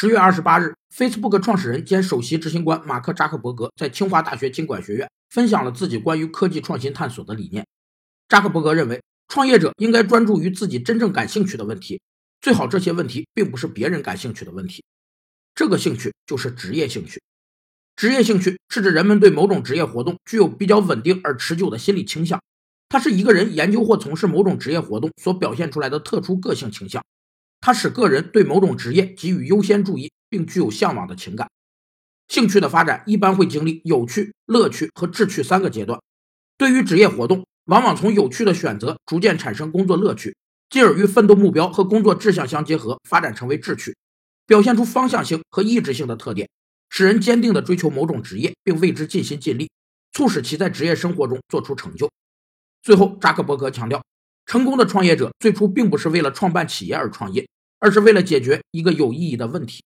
十月二十八日，Facebook 创始人兼首席执行官马克扎克伯格在清华大学经管学院分享了自己关于科技创新探索的理念。扎克伯格认为，创业者应该专注于自己真正感兴趣的问题，最好这些问题并不是别人感兴趣的问题。这个兴趣就是职业兴趣。职业兴趣是指人们对某种职业活动具有比较稳定而持久的心理倾向，它是一个人研究或从事某种职业活动所表现出来的特殊个性倾向。它使个人对某种职业给予优先注意，并具有向往的情感。兴趣的发展一般会经历有趣、乐趣和志趣三个阶段。对于职业活动，往往从有趣的选择逐渐产生工作乐趣，进而与奋斗目标和工作志向相结合，发展成为志趣，表现出方向性和意志性的特点，使人坚定地追求某种职业，并为之尽心尽力，促使其在职业生活中做出成就。最后，扎克伯格强调。成功的创业者最初并不是为了创办企业而创业，而是为了解决一个有意义的问题。